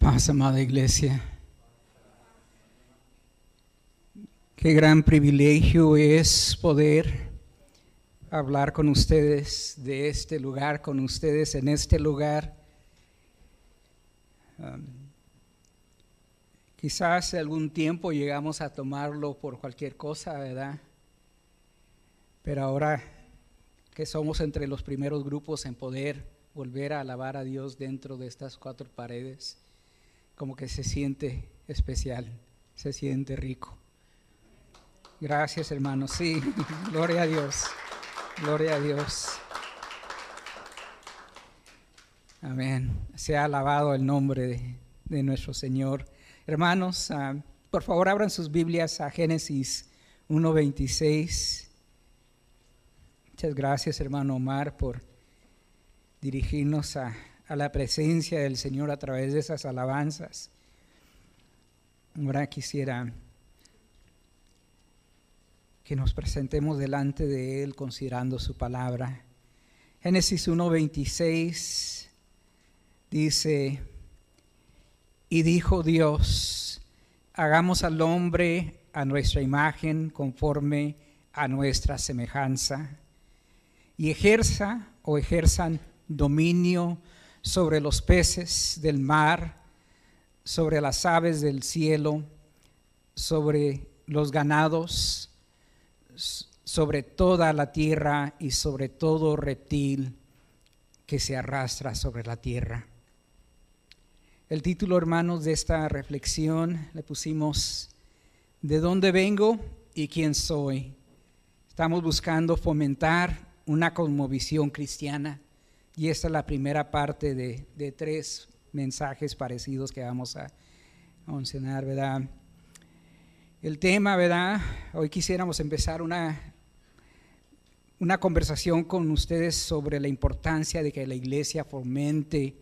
paz, amada iglesia. Qué gran privilegio es poder hablar con ustedes de este lugar, con ustedes en este lugar. Um, quizás algún tiempo llegamos a tomarlo por cualquier cosa, ¿verdad? Pero ahora que somos entre los primeros grupos en poder volver a alabar a Dios dentro de estas cuatro paredes, como que se siente especial, se siente rico. Gracias, hermanos. Sí, gloria a Dios. Gloria a Dios. Amén. Se ha alabado el nombre de, nuestro Señor. Hermanos, ah, por favor abran sus Biblias a Génesis 1.26. Muchas gracias, hermano Omar, por dirigirnos a, a la presencia del Señor a través de esas alabanzas. Ahora quisiera que nos presentemos delante de Él considerando su palabra. Génesis 1.26 dice, y dijo Dios, hagamos al hombre a nuestra imagen conforme a nuestra semejanza, y ejerza o ejerzan dominio sobre los peces del mar, sobre las aves del cielo, sobre los ganados, sobre toda la tierra y sobre todo reptil que se arrastra sobre la tierra. El título, hermanos, de esta reflexión le pusimos ¿De dónde vengo y quién soy? Estamos buscando fomentar una cosmovisión cristiana y esta es la primera parte de, de tres mensajes parecidos que vamos a mencionar, ¿verdad? El tema, ¿verdad? Hoy quisiéramos empezar una, una conversación con ustedes sobre la importancia de que la iglesia fomente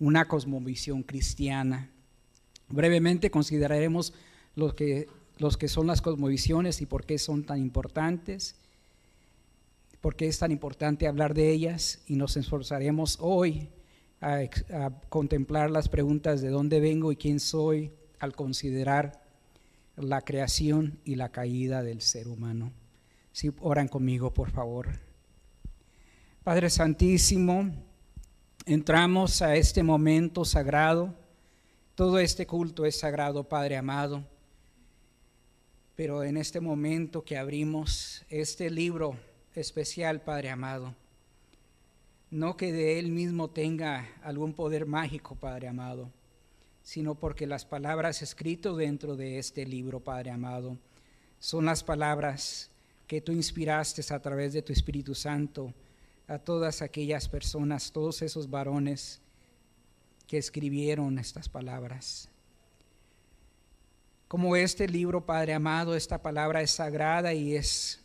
una cosmovisión cristiana. Brevemente consideraremos lo que, los que son las cosmovisiones y por qué son tan importantes, por qué es tan importante hablar de ellas y nos esforzaremos hoy a, a contemplar las preguntas de dónde vengo y quién soy al considerar la creación y la caída del ser humano. Si oran conmigo, por favor. Padre Santísimo, entramos a este momento sagrado. Todo este culto es sagrado, Padre amado. Pero en este momento que abrimos este libro especial, Padre amado, no que de él mismo tenga algún poder mágico, Padre amado, sino porque las palabras escritas dentro de este libro, Padre amado, son las palabras que tú inspiraste a través de tu Espíritu Santo a todas aquellas personas, todos esos varones que escribieron estas palabras. Como este libro, Padre amado, esta palabra es sagrada y es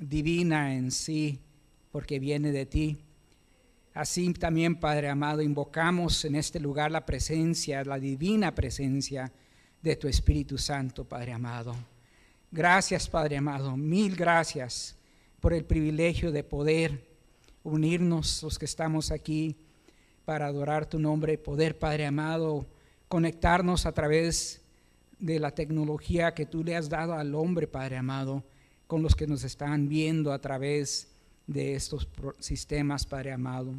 divina en sí, porque viene de ti. Así también, Padre amado, invocamos en este lugar la presencia, la divina presencia de tu Espíritu Santo, Padre amado. Gracias, Padre amado, mil gracias por el privilegio de poder unirnos los que estamos aquí para adorar tu nombre, poder, Padre amado, conectarnos a través de la tecnología que tú le has dado al hombre, Padre amado, con los que nos están viendo a través de estos sistemas, Padre amado.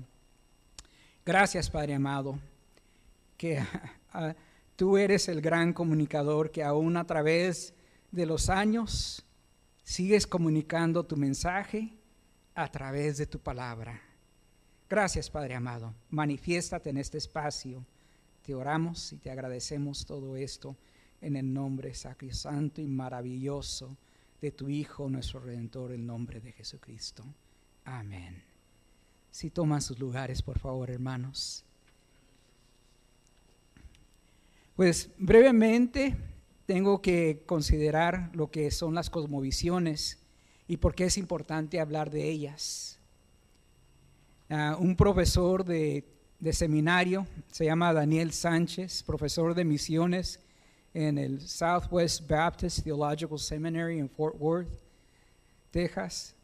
Gracias, Padre amado, que tú eres el gran comunicador que aún a través de los años sigues comunicando tu mensaje a través de tu palabra. Gracias, Padre amado. Manifiéstate en este espacio. Te oramos y te agradecemos todo esto en el nombre sacrosanto y maravilloso de tu Hijo, nuestro Redentor, el nombre de Jesucristo. Amén. Si toman sus lugares, por favor, hermanos. Pues brevemente tengo que considerar lo que son las cosmovisiones y por qué es importante hablar de ellas. Ah, un profesor de seminario, se llama Daniel Sánchez, profesor de misiones en el Southwest Baptist Theological Seminary en Fort Worth, Texas.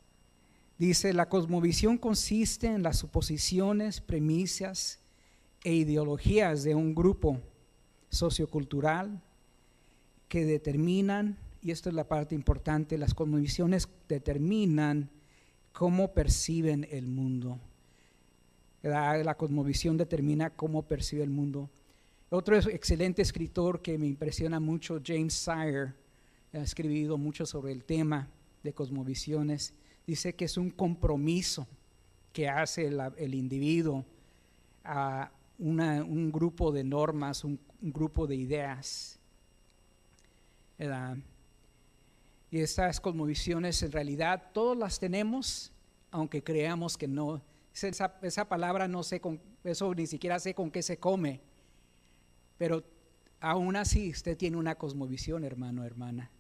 Dice, la cosmovisión consiste en las suposiciones, premisas e ideologías de un grupo sociocultural que determinan, y esto es la parte importante, las cosmovisiones determinan cómo perciben el mundo. La, la cosmovisión determina cómo percibe el mundo. Otro excelente escritor que me impresiona mucho, James Sire, ha escrito mucho sobre el tema de cosmovisiones, dice que es un compromiso que hace el, individuo a un grupo de normas, un, grupo de ideas. Y estas cosmovisiones en realidad todas las tenemos, aunque creamos que no. Esa, esa palabra no sé con, eso ni siquiera sé con qué se come, pero aún así usted tiene una cosmovisión, hermano, hermana.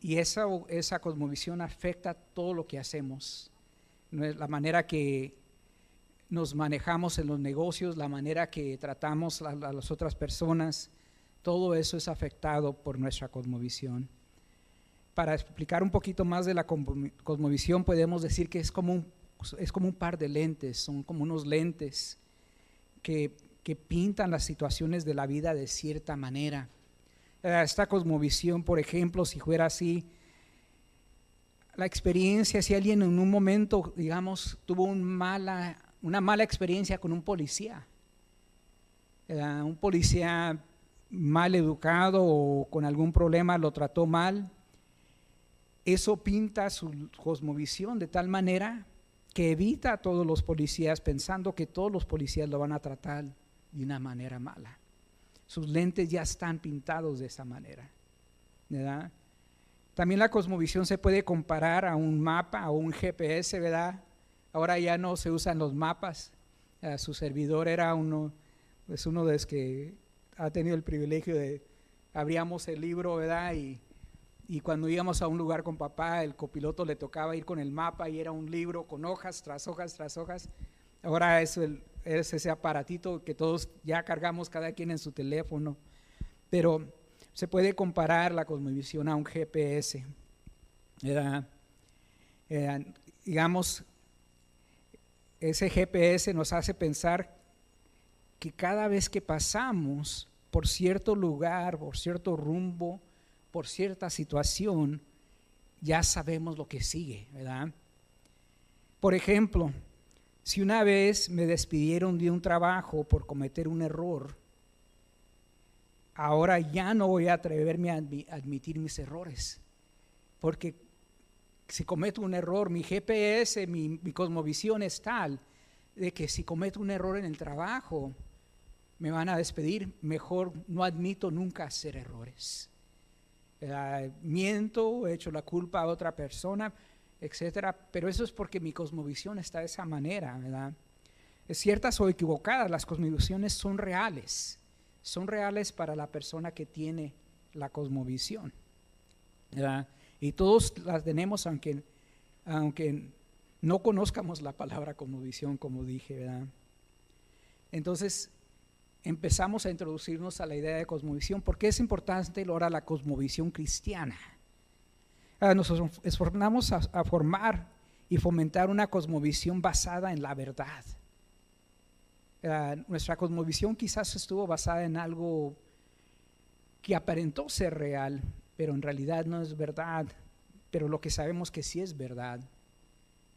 Y esa, esa cosmovisión afecta todo lo que hacemos, la manera que nos manejamos en los negocios, la manera que tratamos a, las otras personas, todo eso es afectado por nuestra cosmovisión. Para explicar un poquito más de la cosmovisión, podemos decir que es como un, es como un par de lentes, son como unos lentes que, que pintan las situaciones de la vida de cierta manera. Eh, esta cosmovisión, por ejemplo, si fuera así, la experiencia, si alguien en un momento, digamos, tuvo una mala experiencia con un policía, un policía mal educado o con algún problema lo trató mal, eso pinta su cosmovisión de tal manera que evita a todos los policías pensando que todos los policías lo van a tratar de una manera mala sus lentes ya están pintados de esa manera. También la cosmovisión se puede comparar a un mapa, o un GPS, ¿verdad? Ahora ya no se usan los mapas. su servidor era uno, es uno de los que ha tenido el privilegio de abríamos el libro, ¿verdad? Y, y cuando íbamos a un lugar con papá, el copiloto le tocaba ir con el mapa y era un libro con hojas tras hojas tras hojas. Ahora es el, es ese aparatito que todos ya cargamos cada quien en su teléfono, pero se puede comparar la cosmovisión a un GPS. digamos, ese GPS nos hace pensar que cada vez que pasamos por cierto lugar, por cierto rumbo, por cierta situación, ya sabemos lo que sigue, ¿verdad? Por ejemplo, si una vez me despidieron de un trabajo por cometer un error, ahora ya no voy a atreverme a admitir mis errores, porque si cometo un error, mi GPS, mi, cosmovisión es tal de que si cometo un error en el trabajo, me van a despedir, mejor no admito nunca hacer errores. Eh, miento, he hecho la culpa a otra persona, etcétera, pero eso es porque mi cosmovisión está de esa manera, ¿verdad? Es ciertas o equivocadas, las cosmovisiones son reales, son reales para la persona que tiene la cosmovisión, ¿verdad? Y todos las tenemos aunque, aunque no conozcamos la palabra cosmovisión, como dije, ¿verdad? Entonces, empezamos a introducirnos a la idea de cosmovisión, porque es importante ahora la cosmovisión cristiana. Ah, nos esforzamos a, formar y fomentar una cosmovisión basada en la verdad. Ah, nuestra cosmovisión quizás estuvo basada en algo que aparentó ser real, pero en realidad no es verdad. Pero lo que sabemos que sí es verdad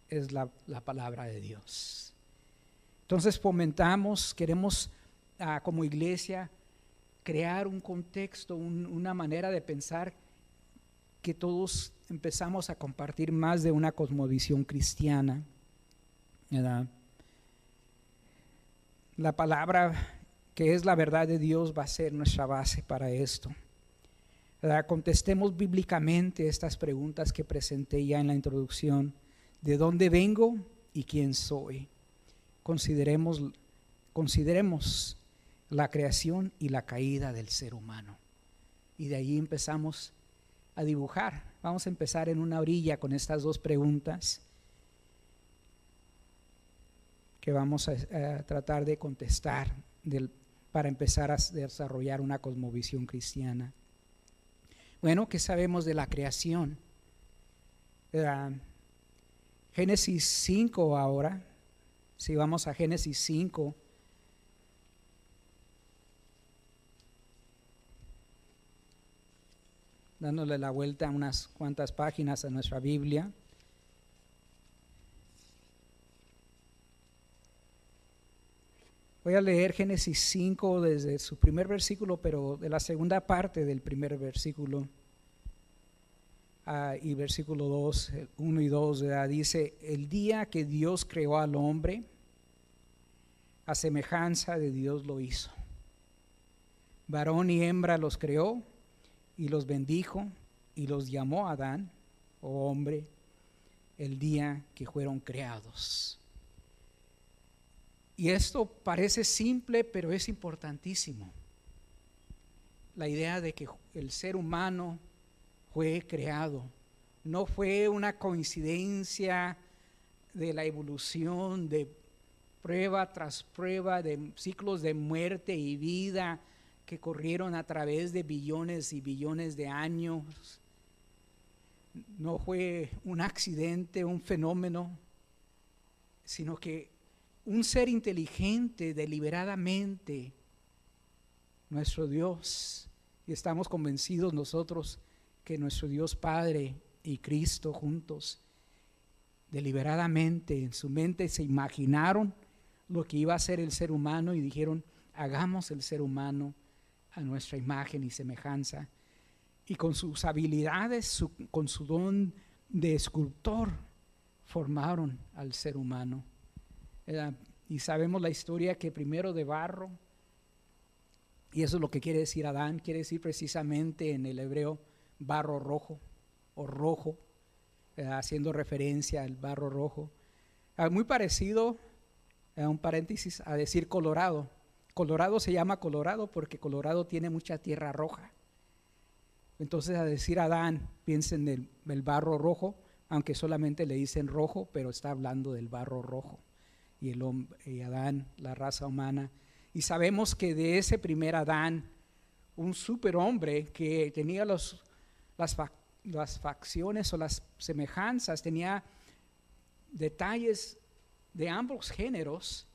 es la, palabra de Dios. Entonces fomentamos, queremos ah, como iglesia crear un contexto, una manera de pensar que todos empezamos a compartir más de una cosmovisión cristiana. La palabra que es la verdad de Dios va a ser nuestra base para esto. Contestemos bíblicamente estas preguntas que presenté ya en la introducción. ¿De dónde vengo y quién soy? Consideremos, consideremos la creación y la caída del ser humano. Y de ahí empezamos a dibujar. Vamos a empezar en una orilla con estas dos preguntas que vamos a, tratar de contestar para empezar a desarrollar una cosmovisión cristiana. Bueno, ¿qué sabemos de la creación? Génesis 5 ahora, si vamos a Génesis 5, dándole la vuelta a unas cuantas páginas a nuestra Biblia. Voy a leer Génesis 5 desde su primer versículo, pero de la segunda parte del primer versículo. Ah, y versículo 2, 1 y 2, dice, el día que Dios creó al hombre, a semejanza de Dios lo hizo. Varón y hembra los creó y los bendijo y los llamó Adán, o hombre, el día que fueron creados. Y esto parece simple, pero es importantísimo. La idea de que el ser humano fue creado. No fue una coincidencia de la evolución, de prueba tras prueba, de ciclos de muerte y vida que corrieron a través de billones y billones de años. No fue un accidente, un fenómeno, sino que un ser inteligente deliberadamente, nuestro Dios, y estamos convencidos nosotros que nuestro Dios Padre y Cristo juntos, deliberadamente en su mente se imaginaron lo que iba a ser el ser humano y dijeron, hagamos el ser humano a nuestra imagen y semejanza. Y con sus habilidades, con su don de escultor, formaron al ser humano. Y sabemos la historia que primero de barro, y eso es lo que quiere decir Adán, quiere decir precisamente en el hebreo barro rojo o rojo, haciendo referencia al barro rojo. Ah, muy parecido, un paréntesis, a decir colorado. Colorado se llama Colorado porque Colorado tiene mucha tierra roja. Entonces a decir Adán, piensen en el barro rojo, aunque solamente le dicen rojo, pero está hablando del barro rojo y, el y Adán, la raza humana. Y sabemos que de ese primer Adán, un superhombre que tenía los, las facciones o las semejanzas, tenía detalles de ambos géneros,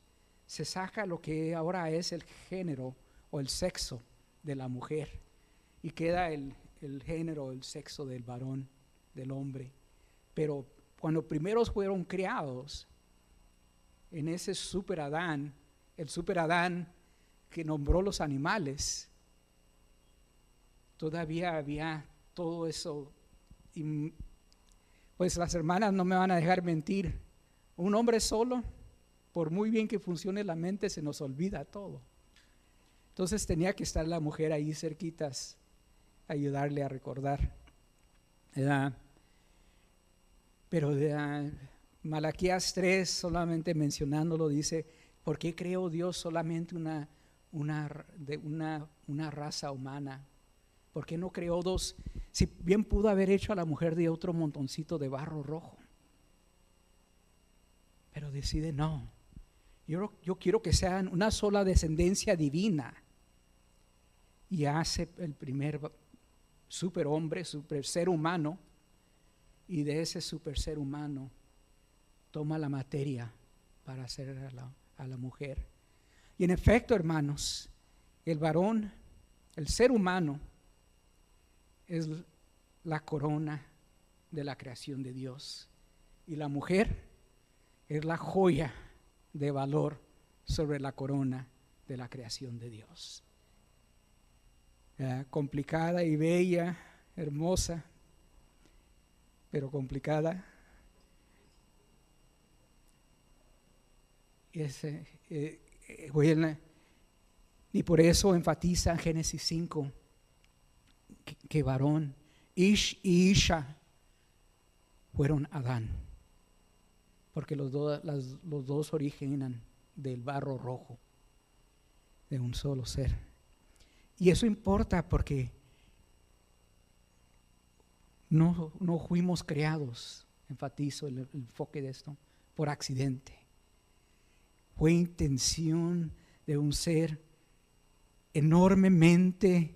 se saca lo que ahora es el género o el sexo de la mujer y queda el, el género, el sexo del varón, del hombre. Pero cuando primeros fueron creados, en ese super Adán, el super Adán que nombró los animales, todavía había todo eso. Y pues las hermanas no me van a dejar mentir. Un hombre solo, por muy bien que funcione la mente, se nos olvida todo. Entonces tenía que estar la mujer ahí cerquitas, ayudarle a recordar. Pero de, Malaquías 3, solamente mencionándolo, dice, ¿por qué creó Dios solamente una, una, una raza humana? ¿Por qué no creó dos? Si bien pudo haber hecho a la mujer de otro montoncito de barro rojo. Pero decide no. Yo, quiero que sean una sola descendencia divina. Y hace el primer superhombre, super ser humano. Y de ese super ser humano toma la materia para hacer a la, mujer. Y en efecto, hermanos, el varón, el ser humano, es la corona de la creación de Dios. Y la mujer es la joya de valor sobre la corona de la creación de Dios. complicada y bella, hermosa, pero complicada Ese, eh, eh, y por eso enfatiza en Génesis 5 que, varón, Ish y Isha fueron Adán, porque los, los dos originan del barro rojo, de un solo ser. Y eso importa porque no, no fuimos creados, enfatizo el enfoque de esto, por accidente fue intención de un ser enormemente,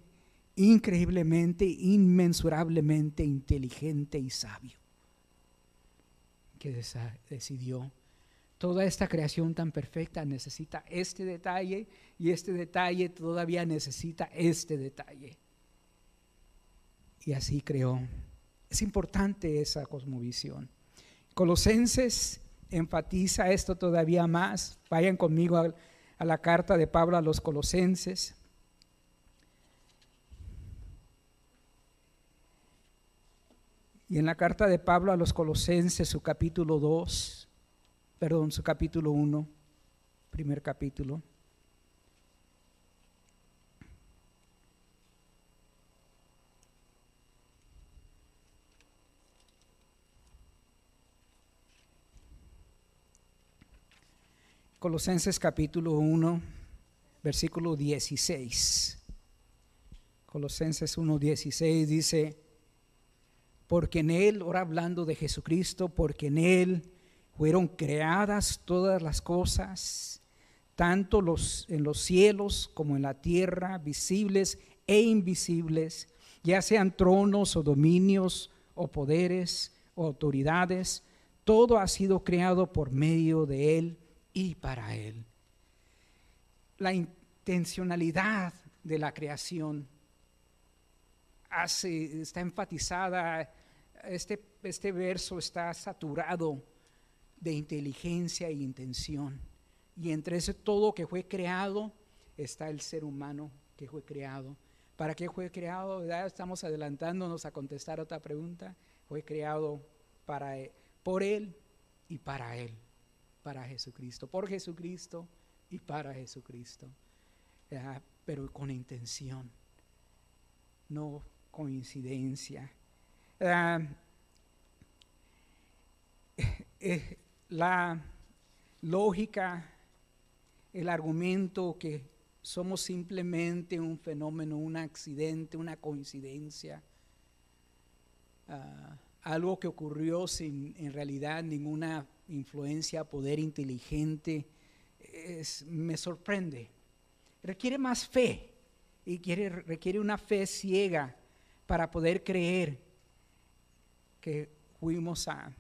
increíblemente, inmensurablemente inteligente y sabio, que decidió toda esta creación tan perfecta necesita este detalle y este detalle todavía necesita este detalle. y así creó. Es importante esa cosmovisión. Colosenses enfatiza esto todavía más. Vayan conmigo a, a la carta de Pablo a los Colosenses. Y en la carta de Pablo a los Colosenses, su capítulo 2, perdón, su capítulo 1, primer capítulo. Colosenses capítulo 1, versículo 16. Colosenses 1, 16 dice, porque en Él, ahora hablando de Jesucristo, porque en Él fueron creadas todas las cosas, tanto los, en los cielos como en la tierra, visibles e invisibles, ya sean tronos o dominios o poderes o autoridades, todo ha sido creado por medio de Él y para Él. La intencionalidad de la creación está enfatizada, este, este verso está saturado de inteligencia e intención. Y entre ese todo que fue creado está el ser humano que fue creado. ¿Para qué fue creado? Ya estamos adelantándonos a contestar otra pregunta. Fue creado para, por Él y para Él, para Jesucristo, por Jesucristo y para Jesucristo. pero con intención, no coincidencia. Ah, eh, la lógica, el argumento que somos simplemente un fenómeno, un accidente, una coincidencia, ah, algo que ocurrió sin en realidad ninguna influencia, poder inteligente, me sorprende. Requiere más fe y quiere, requiere una fe ciega para poder creer que fuimos a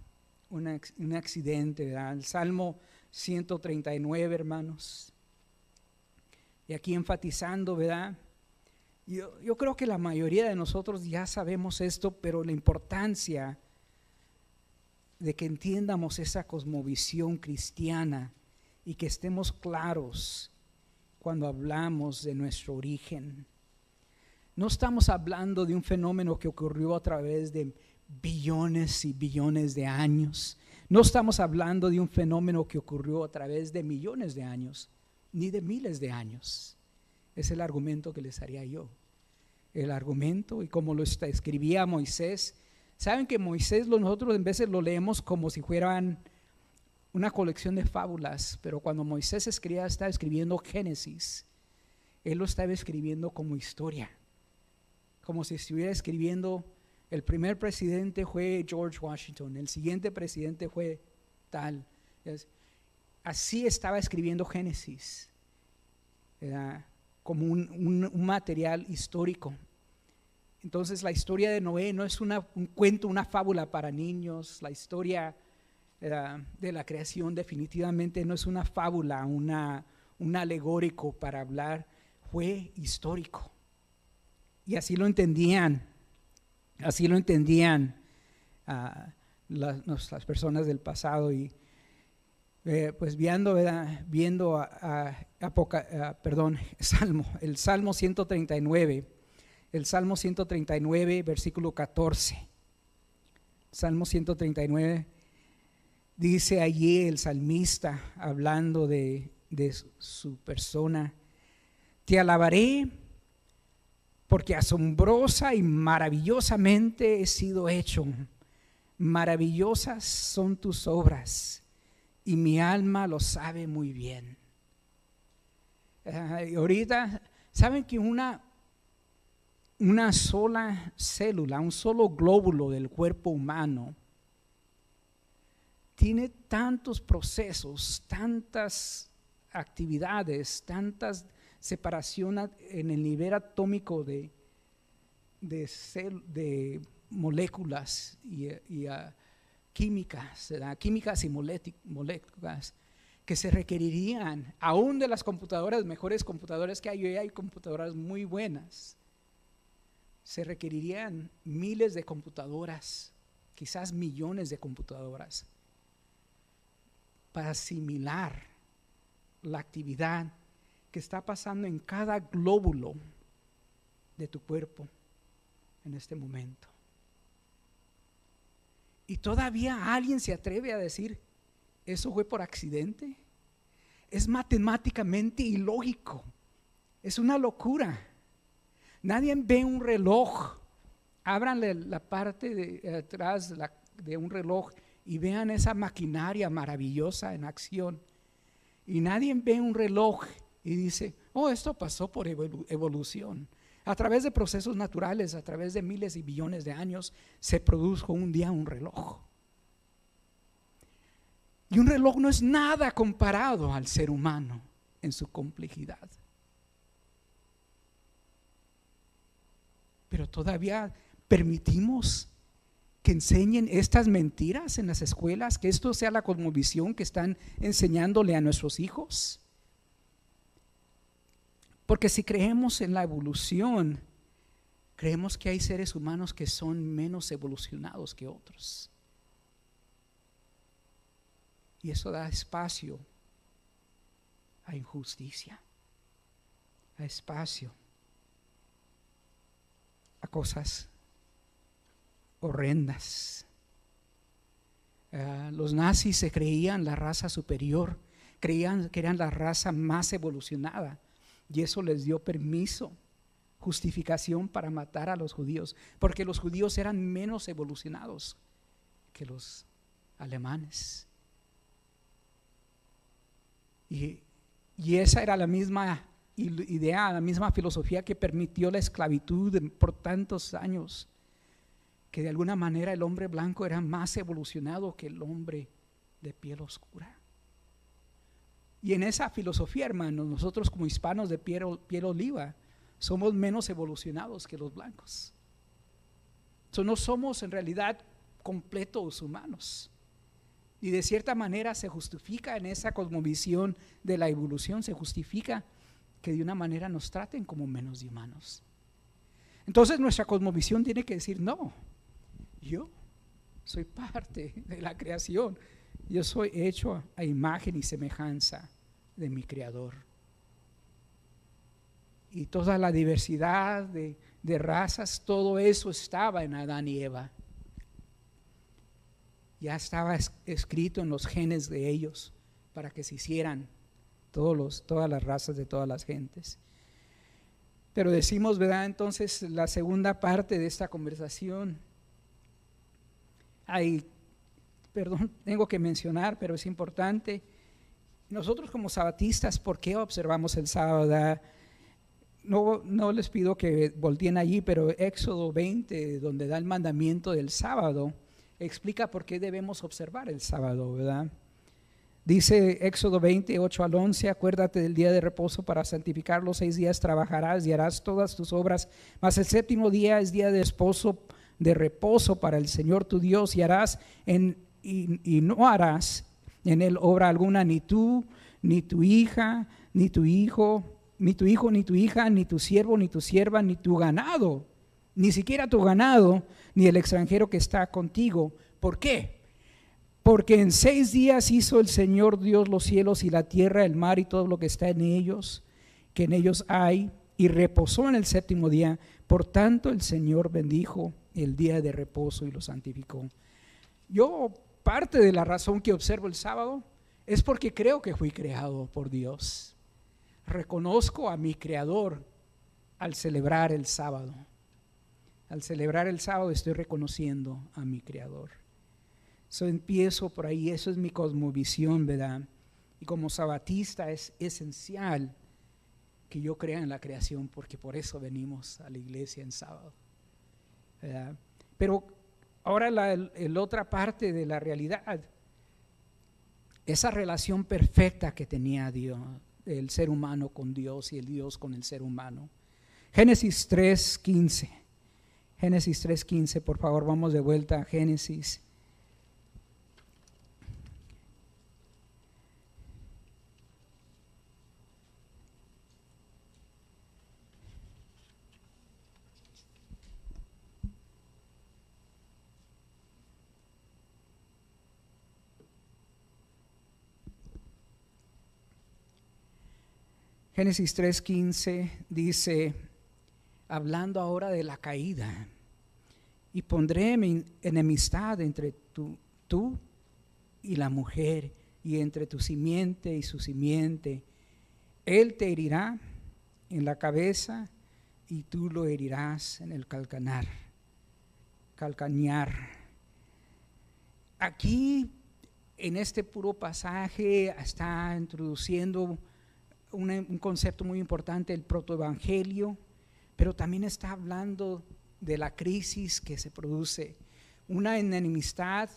un accidente, ¿verdad? El Salmo 139, hermanos. Y aquí enfatizando, ¿verdad? Yo, yo creo que la mayoría de nosotros ya sabemos esto, pero la importancia de que entiendamos esa cosmovisión cristiana y que estemos claros cuando hablamos de nuestro origen. No estamos hablando de un fenómeno que ocurrió a través de billones y billones de años. No estamos hablando de un fenómeno que ocurrió a través de millones de años, ni de miles de años. Es el argumento que les haría yo. El argumento, y como lo escribía Moisés, saben que Moisés nosotros en veces lo leemos como si fueran una colección de fábulas, pero cuando Moisés escribía, estaba escribiendo Génesis, él lo estaba escribiendo como historia como si estuviera escribiendo, el primer presidente fue George Washington, el siguiente presidente fue tal. Así estaba escribiendo Génesis, como un, material histórico. Entonces la historia de Noé no es un cuento, una fábula para niños, la historia de la creación definitivamente no es una fábula, una, un alegórico para hablar, fue histórico. Y así lo entendían, así lo entendían uh, las, personas del pasado. Y eh, pues viendo, viendo a, perdón, Salmo, el Salmo 139, el Salmo 139, versículo 14. Salmo 139 dice allí el salmista hablando de, de su persona, te alabaré porque asombrosa y maravillosamente he sido hecho. Maravillosas son tus obras y mi alma lo sabe muy bien. ahorita, ¿saben que una, una sola célula, un solo glóbulo del cuerpo humano tiene tantos procesos, tantas actividades, tantas separación en el nivel atómico de, de, moléculas y, químicas, químicas y moléculas que se requerirían, aún de las computadoras, mejores computadoras que hay, hoy hay computadoras muy buenas, se requerirían miles de computadoras, quizás millones de computadoras, para asimilar la actividad que está pasando en cada glóbulo de tu cuerpo en este momento. Y todavía alguien se atreve a decir, ¿eso fue por accidente? Es matemáticamente ilógico. Es una locura. Nadie ve un reloj. Ábranle la parte de atrás de un reloj y vean esa maquinaria maravillosa en acción. Y nadie ve un reloj y dice, oh, esto pasó por evolución. A través de procesos naturales, a través de miles y billones de años, se produjo un día un reloj. Y un reloj no es nada comparado al ser humano en su complejidad. Pero todavía permitimos que enseñen estas mentiras en las escuelas, que esto sea la cosmovisión que están enseñándole a nuestros hijos. Porque si creemos en la evolución, creemos que hay seres humanos que son menos evolucionados que otros. Y eso da espacio a injusticia, a espacio a cosas horrendas. Eh, los nazis se creían la raza superior, creían que eran la raza más evolucionada y eso les dio permiso, justificación para matar a los judíos, porque los judíos eran menos evolucionados que los alemanes. Y, esa era la misma idea, la misma filosofía que permitió la esclavitud por tantos años, que de alguna manera el hombre blanco era más evolucionado que el hombre de piel oscura. Y en esa filosofía, hermanos, nosotros como hispanos de piel, piel oliva somos menos evolucionados que los blancos. no somos en realidad completos humanos. Y de cierta manera se justifica en esa cosmovisión de la evolución, se justifica que de una manera nos traten como menos humanos. Entonces nuestra cosmovisión tiene que decir, no, yo soy parte de la creación, yo soy hecho a imagen y semejanza de mi Creador. Y toda la diversidad de, razas, todo eso estaba en Adán y Eva. Ya estaba escrito en los genes de ellos para que se hicieran todos los, todas las razas de todas las gentes. Pero decimos, ¿verdad? Entonces, la segunda parte de esta conversación, hay, perdón, tengo que mencionar, pero es importante nosotros como sabatistas, ¿por qué observamos el sábado? No, no les pido que volteen allí, pero Éxodo 20, donde da el mandamiento del sábado, explica por qué debemos observar el sábado, ¿verdad? Dice Éxodo 20, 8 al 11, acuérdate del día de reposo para santificarlo, seis días trabajarás y harás todas tus obras, mas el séptimo día es día de esposo, de reposo para el Señor tu Dios y harás en, y no harás en él obra alguna, ni tú, ni tu hija, ni tu hijo, ni tu hijo, ni tu hija, ni tu siervo, ni tu sierva, ni tu ganado, ni siquiera tu ganado, ni el extranjero que está contigo. ¿Por qué? Porque en seis días hizo el Señor Dios los cielos y la tierra, el mar y todo lo que está en ellos, que en ellos hay, y reposó en el séptimo día. Por tanto, el Señor bendijo el día de reposo y lo santificó. Yo parte de la razón que observo el sábado es porque creo que fui creado por Dios. Reconozco a mi creador al celebrar el sábado. Al celebrar el sábado estoy reconociendo a mi creador. Eso empiezo por ahí, eso es mi cosmovisión, ¿verdad? Y como sabatista es esencial que yo crea en la creación porque por eso venimos a la iglesia en sábado. ¿verdad? Pero Ahora la otra parte de la realidad, esa relación perfecta que tenía Dios, el ser humano con Dios y el Dios con el ser humano. Génesis 3.15. Génesis 3.15, por favor, vamos de vuelta a Génesis. Génesis 3:15 dice, hablando ahora de la caída, y pondré mi enemistad entre tú, tú y la mujer, y entre tu simiente y su simiente. Él te herirá en la cabeza y tú lo herirás en el calcanar, calcañar. Aquí, en este puro pasaje, está introduciendo un, concepto muy importante, el protoevangelio, pero también está hablando de la crisis que se produce, una enemistad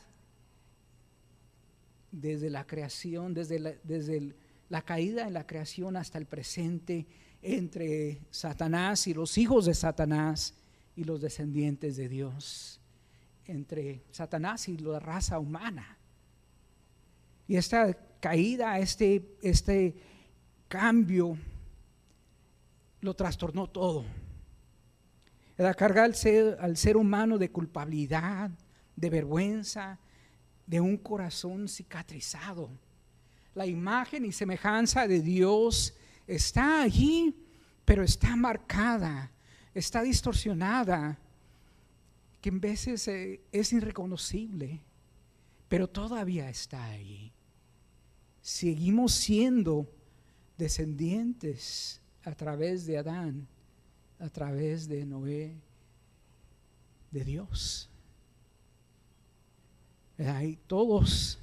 desde la creación, desde la, desde la caída en la creación hasta el presente, entre Satanás y los hijos de Satanás y los descendientes de Dios, entre Satanás y la raza humana. Y esta caída, este, este cambio, lo trastornó todo. Al ser, al ser humano de culpabilidad, de vergüenza, de un corazón cicatrizado. La imagen y semejanza de Dios está allí, pero está marcada, está distorsionada, que en veces eh, es irreconocible, pero todavía está allí. Seguimos siendo descendientes a través de Adán, a través de Noé, de Dios. Hay todos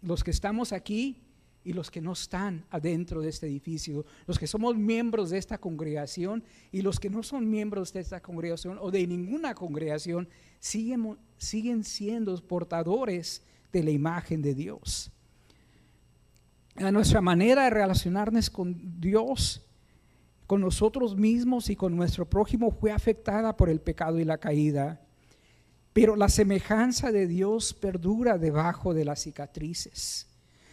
los que estamos aquí y los que no están adentro de este edificio, los que somos miembros de esta congregación y los que no son miembros de esta congregación o de ninguna congregación, siguen, siguen siendo portadores de la imagen de Dios. Nuestra manera de relacionarnos con Dios, con nosotros mismos y con nuestro prójimo fue afectada por el pecado y la caída. Pero la semejanza de Dios perdura debajo de las cicatrices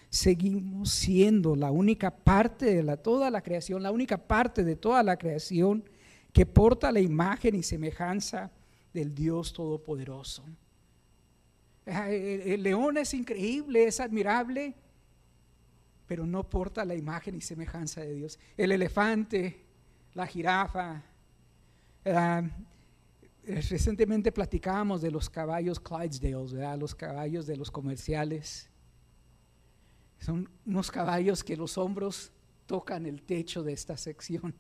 seguimos siendo la única parte de la, toda la creación, la única parte de toda la creación que porta la imagen y semejanza del Dios Todopoderoso. El, león es increíble, es admirable, pero no porta la imagen y semejanza de Dios. El elefante, la jirafa. recientemente platicábamos de los caballos Clydesdales, los caballos de los comerciales. Son unos caballos que los hombros tocan el techo de esta sección.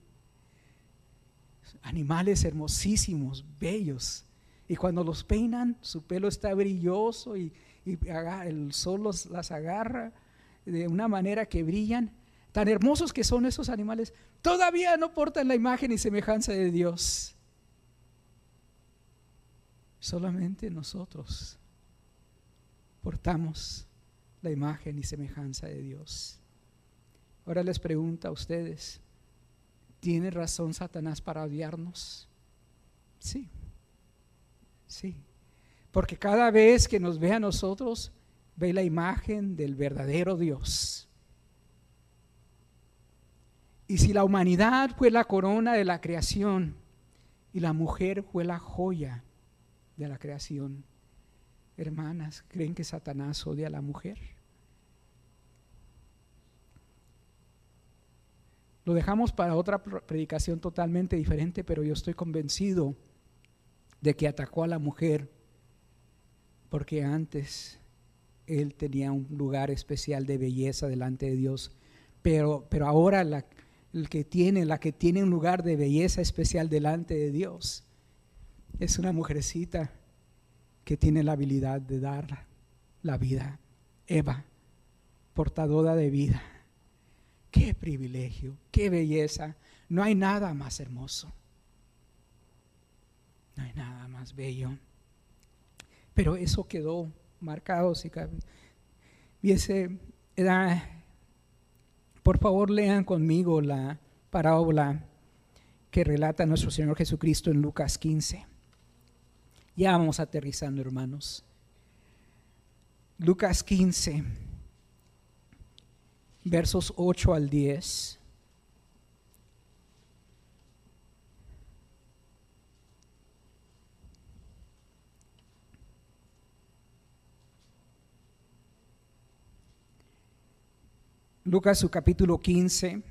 Animales hermosísimos, bellos. Y cuando los peinan, su pelo está brilloso y, el sol los, las agarra de una manera que brillan. Tan hermosos que son esos animales, todavía no portan la imagen y semejanza de Dios. Solamente nosotros portamos la imagen y semejanza de Dios. Ahora les pregunto a ustedes, ¿tiene razón Satanás para odiarnos? Sí, sí. Porque cada vez que nos ve a nosotros, ve la imagen del verdadero Dios. Y si la humanidad fue la corona de la creación y la mujer fue la joya de la creación, hermanas, creen que Satanás odia a la mujer. Lo dejamos para otra predicación totalmente diferente, pero yo estoy convencido de que atacó a la mujer porque antes él tenía un lugar especial de belleza delante de Dios, pero, pero ahora la, el que tiene, la que tiene un lugar de belleza especial delante de Dios es una mujercita que tiene la habilidad de dar la vida. Eva, portadora de vida. Qué privilegio, qué belleza. No hay nada más hermoso. No hay nada más bello. Pero eso quedó marcado. Si viese, por favor lean conmigo la parábola que relata nuestro Señor Jesucristo en Lucas 15. Ya vamos aterrizando, hermanos. Lucas 15, versos 8 al 10. Lucas su capítulo 15,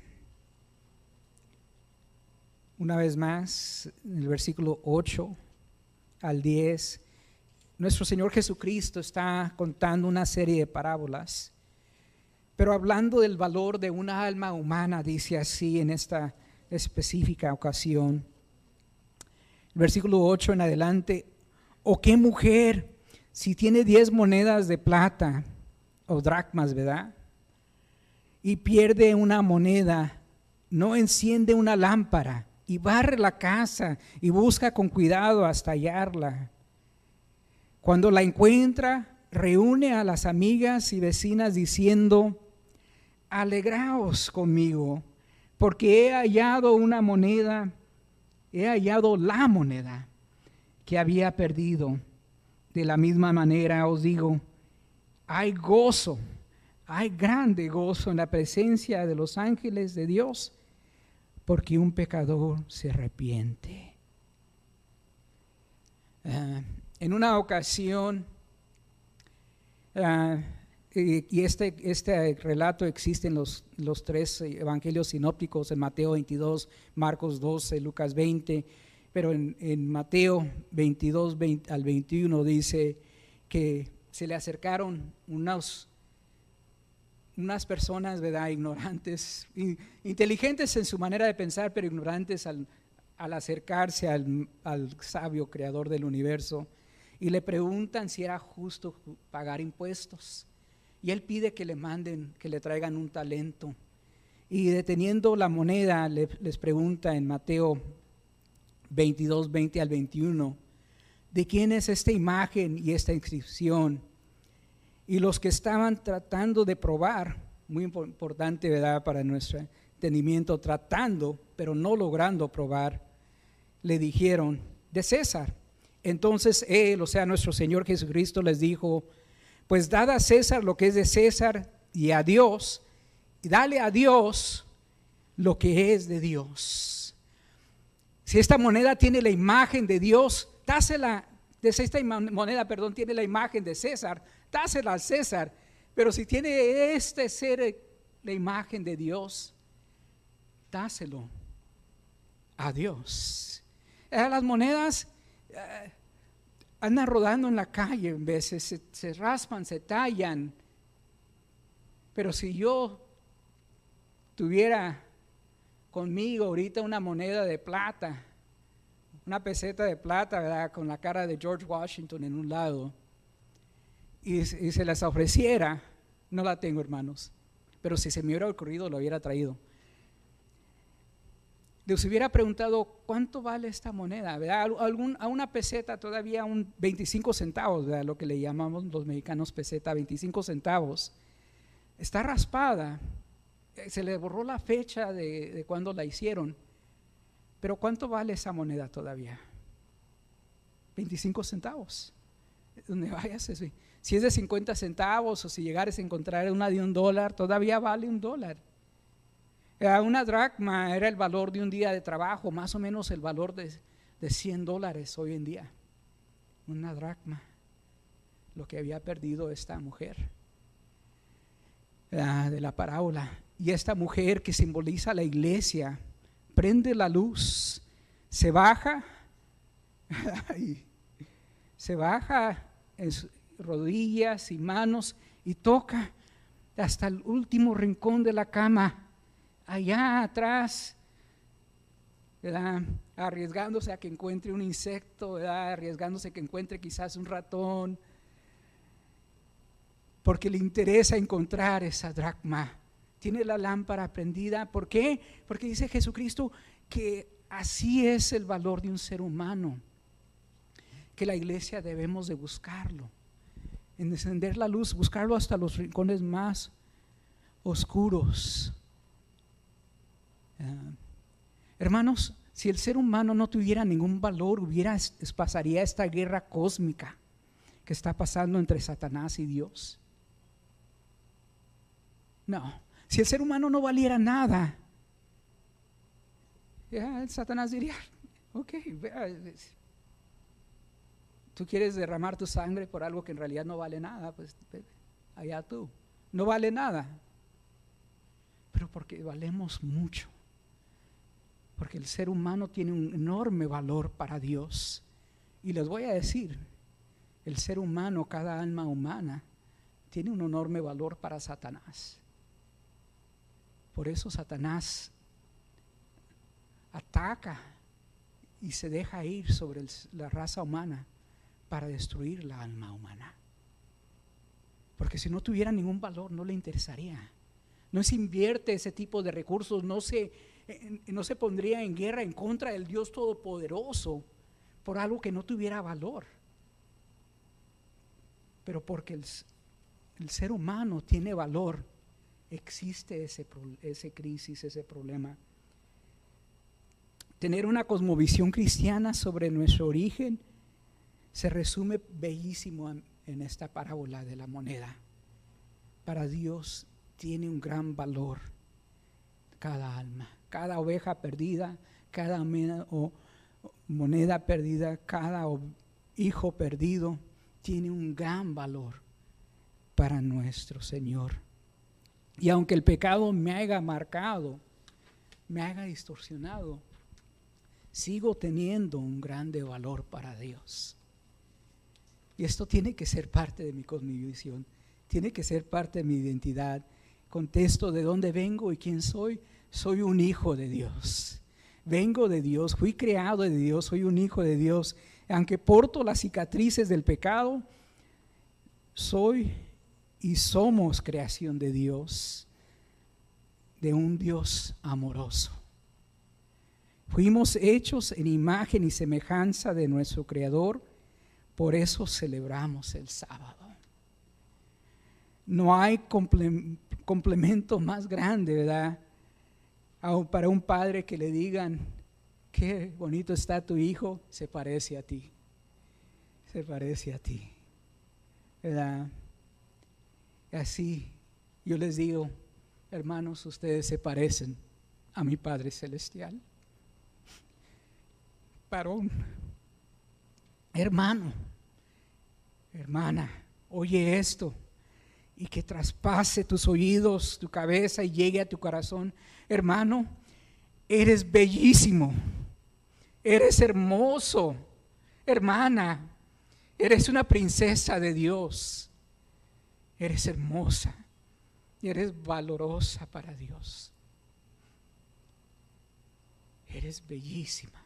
una vez más, en el versículo 8 al 10, nuestro Señor Jesucristo está contando una serie de parábolas, pero hablando del valor de una alma humana, dice así en esta específica ocasión. El versículo 8 en adelante, o qué mujer, si tiene diez monedas de plata o dracmas, ¿verdad? Y pierde una moneda, no enciende una lámpara y barre la casa y busca con cuidado hasta hallarla. Cuando la encuentra, reúne a las amigas y vecinas diciendo, alegraos conmigo, porque he hallado una moneda, he hallado la moneda que había perdido. De la misma manera os digo, hay gozo, hay grande gozo en la presencia de los ángeles de Dios, porque un pecador se arrepiente. Ah, en una ocasión, ah, y este, este relato existe en los, los tres evangelios sinópticos, en Mateo 22, Marcos 12, Lucas 20, pero en, Mateo 22 al 21 dice que se le acercaron unos, unas personas, ¿verdad? Ignorantes, inteligentes en su manera de pensar, pero ignorantes al, acercarse al, al sabio creador del universo y le preguntan si era justo pagar impuestos. Y él pide que le manden, que le traigan un talento. Y deteniendo la moneda, les pregunta en Mateo 22, 20 al 21, ¿de quién es esta imagen y esta inscripción? Y los que estaban tratando de probar, muy importante, ¿verdad?, para nuestro entendimiento, tratando, pero no logrando probar, le dijeron, de César. Entonces él, o sea, nuestro Señor Jesucristo les dijo, pues dad a César lo que es de César y a Dios, y dale a Dios lo que es de Dios. Si esta moneda tiene la imagen de Dios, dásela, esta moneda, perdón, tiene la imagen de César, dásela a César. Pero si tiene este ser la imagen de Dios, dáselo a Dios. Las monedas eh, andan rodando en la calle en veces, se, raspan, se tallan. Pero si yo tuviera conmigo ahorita una moneda de plata, una peseta de plata, ¿verdad? Con la cara de George Washington en un lado, y, se las ofreciera, no la tengo, hermanos, pero si se me hubiera ocurrido, lo hubiera traído les hubiera preguntado, ¿cuánto vale esta moneda? a una peseta todavía un 25 centavos, lo que le llamamos los mexicanos peseta, 25 centavos. Está raspada, eh, se le borró la fecha de, de cuando la hicieron, pero ¿cuánto vale esa moneda todavía? 25 centavos. Donde vayas, si es de 50 centavos o si llegares a encontrar una de un dólar, todavía vale un dólar. Una dracma era el valor de un día de trabajo, más o menos el valor de, de 100 dólares hoy en día. Una dracma, lo que había perdido esta mujer de la parábola. Y esta mujer que simboliza la iglesia, prende la luz, se baja, se baja en rodillas y manos y toca hasta el último rincón de la cama allá atrás, arriesgándose a que encuentre un insecto, arriesgándose a que encuentre quizás un ratón, porque le interesa encontrar esa dracma. Tiene la lámpara prendida. ¿Por qué? Porque dice Jesucristo que así es el valor de un ser humano, que la iglesia debemos de buscarlo, encender la luz, buscarlo hasta los rincones más oscuros. Ah, hermanos, si el ser humano no tuviera ningún valor, hubiera, pasaría esta guerra cósmica que está pasando entre Satanás y Dios. No, si el ser humano no valiera nada, ya Satanás diría, ok, tú quieres derramar tu sangre por algo que en realidad no vale nada, pues allá tú, no vale nada, pero porque valemos mucho Porque el ser humano tiene un enorme valor para Dios. Y les voy a decir, el ser humano, cada alma humana, tiene un enorme valor para Satanás. Por eso Satanás ataca y se deja ir sobre la raza humana para destruir la alma humana. Porque si no tuviera ningún valor, no le interesaría. No se invierte ese tipo de recursos, no se, eh, no se pondría en guerra en contra del Dios Todopoderoso por algo que no tuviera valor. Pero porque el, el ser humano tiene valor, existe ese, ese crisis, ese problema. Tener una cosmovisión cristiana sobre nuestro origen se resume bellísimo en esta parábola de la moneda. Para Dios tiene un gran valor cada alma, cada oveja perdida, cada moneda perdida, cada hijo perdido, tiene un gran valor para nuestro Señor. Y aunque el pecado me haya marcado, me haya distorsionado, sigo teniendo un grande valor para Dios. Y esto tiene que ser parte de mi cosmovisión, tiene que ser parte de mi identidad. Contesto de dónde vengo y quién soy. Soy un hijo de Dios. Vengo de Dios, fui creado de Dios, soy un hijo de Dios. Aunque porto las cicatrices del pecado, soy y somos creación de Dios, de un Dios amoroso. Fuimos hechos en imagen y semejanza de nuestro Creador por eso celebramos el sábado. No hay complemento más grande, ¿verdad? Para un padre que le digan, qué bonito está tu hijo, se parece a ti. Se parece a ti. ¿Verdad? Así, yo les digo, hermanos, ustedes se parecen a mi Padre Celestial. Parón, hermano, hermana, oye esto y que traspase tus oídos, tu cabeza y llegue a tu corazón. Hermano, eres bellísimo, eres hermoso, hermana, eres una princesa de Dios, eres hermosa y eres valorosa para Dios. Eres bellísima.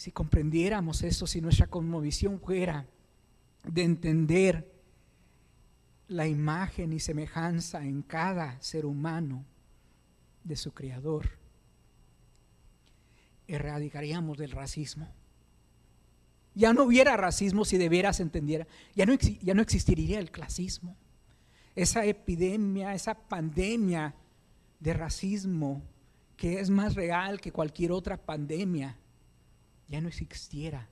Si comprendiéramos esto, si nuestra conmovisión fuera de entender la imagen y semejanza en cada ser humano de su Creador, erradicaríamos del racismo. Ya no hubiera racismo si de veras entendiera, ya no, ya no existiría el clasismo. Esa epidemia, esa pandemia de racismo que es más real que cualquier otra pandemia ya no existiera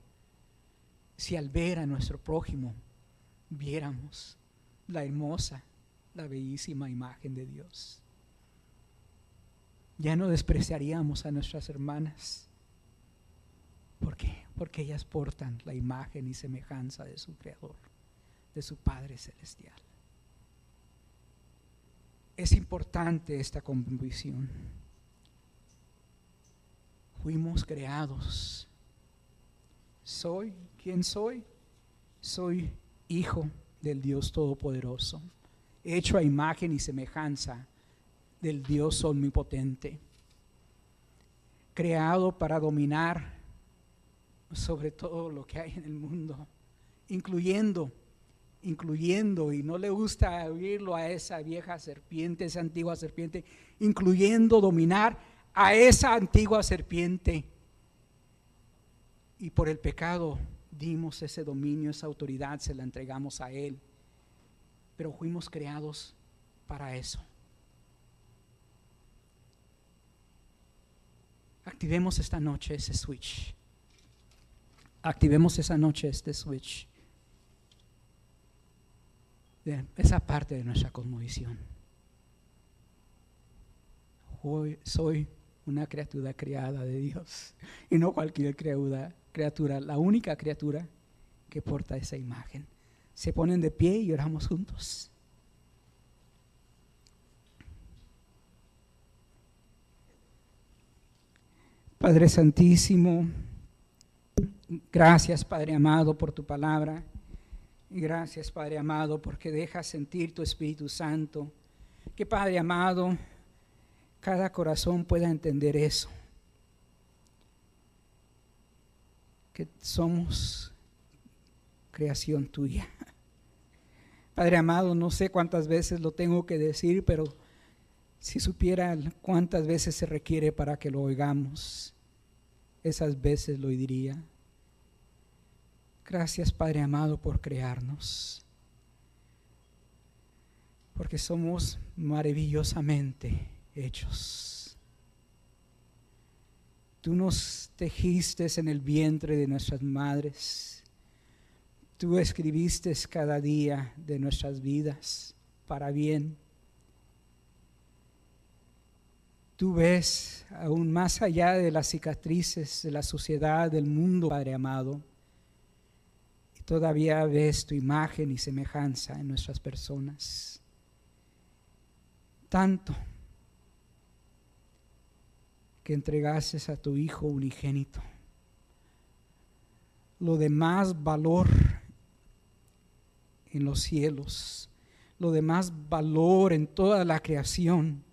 si al ver a nuestro prójimo viéramos la hermosa, la bellísima imagen de Dios. Ya no despreciaríamos a nuestras hermanas. ¿Por qué? Porque ellas portan la imagen y semejanza de su Creador, de su Padre Celestial. Es importante esta convicción. Fuimos creados soy quien soy. Soy hijo del Dios Todopoderoso, hecho a imagen y semejanza del Dios omnipotente, creado para dominar sobre todo lo que hay en el mundo, incluyendo, incluyendo, y no le gusta oírlo a esa vieja serpiente, esa antigua serpiente, incluyendo dominar a esa antigua serpiente y por el pecado dimos ese dominio, esa autoridad, se la entregamos a Él. Pero fuimos creados para eso. Activemos esta noche ese switch. Activemos esa noche este switch. De esa parte de nuestra cosmovisión. Soy una criatura creada de Dios y no cualquier criatura criatura, la única criatura que porta esa imagen. Se ponen de pie y oramos juntos. Padre Santísimo, gracias Padre amado por tu palabra. Gracias Padre amado porque dejas sentir tu Espíritu Santo. Que Padre amado, cada corazón pueda entender eso. Que somos creación tuya. Padre amado, no sé cuántas veces lo tengo que decir, pero si supiera cuántas veces se requiere para que lo oigamos, esas veces lo diría. Gracias Padre amado por crearnos, porque somos maravillosamente hechos. Tú nos tejiste en el vientre de nuestras madres. Tú escribiste cada día de nuestras vidas para bien Tú ves aún más allá de las cicatrices de la sociedad, del mundo, Padre amado. Y todavía ves tu imagen y semejanza en nuestras personas. Tanto que entregases a tu Hijo unigénito. Lo de más valor en los cielos, lo de más valor en toda la creación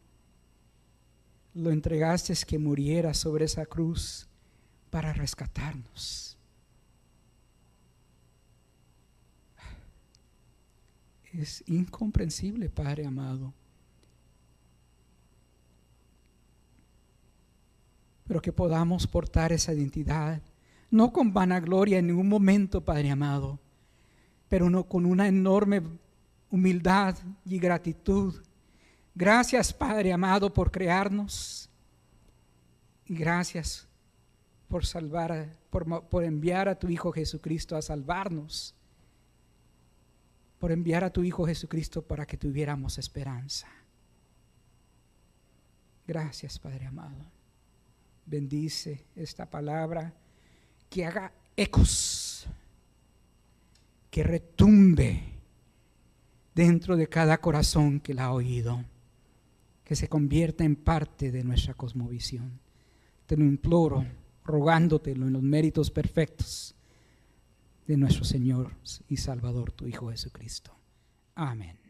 lo entregaste que muriera sobre esa cruz para rescatarnos. Es incomprensible, Padre amado. Pero que podamos portar esa identidad, no con vanagloria en ningún momento, Padre amado, pero no con una enorme humildad y gratitud Gracias, Padre amado, por crearnos. Y gracias por salvar, por, enviar a tu Hijo Jesucristo a salvarnos. Por enviar a tu Hijo Jesucristo para que tuviéramos esperanza. Gracias, Padre amado. Bendice esta palabra que haga ecos, que retumbe dentro de cada corazón que la ha oído que se convierta en parte de nuestra cosmovisión. Te lo imploro, rogándotelo en los méritos perfectos de nuestro Señor y Salvador, tu Hijo Jesucristo. Amén.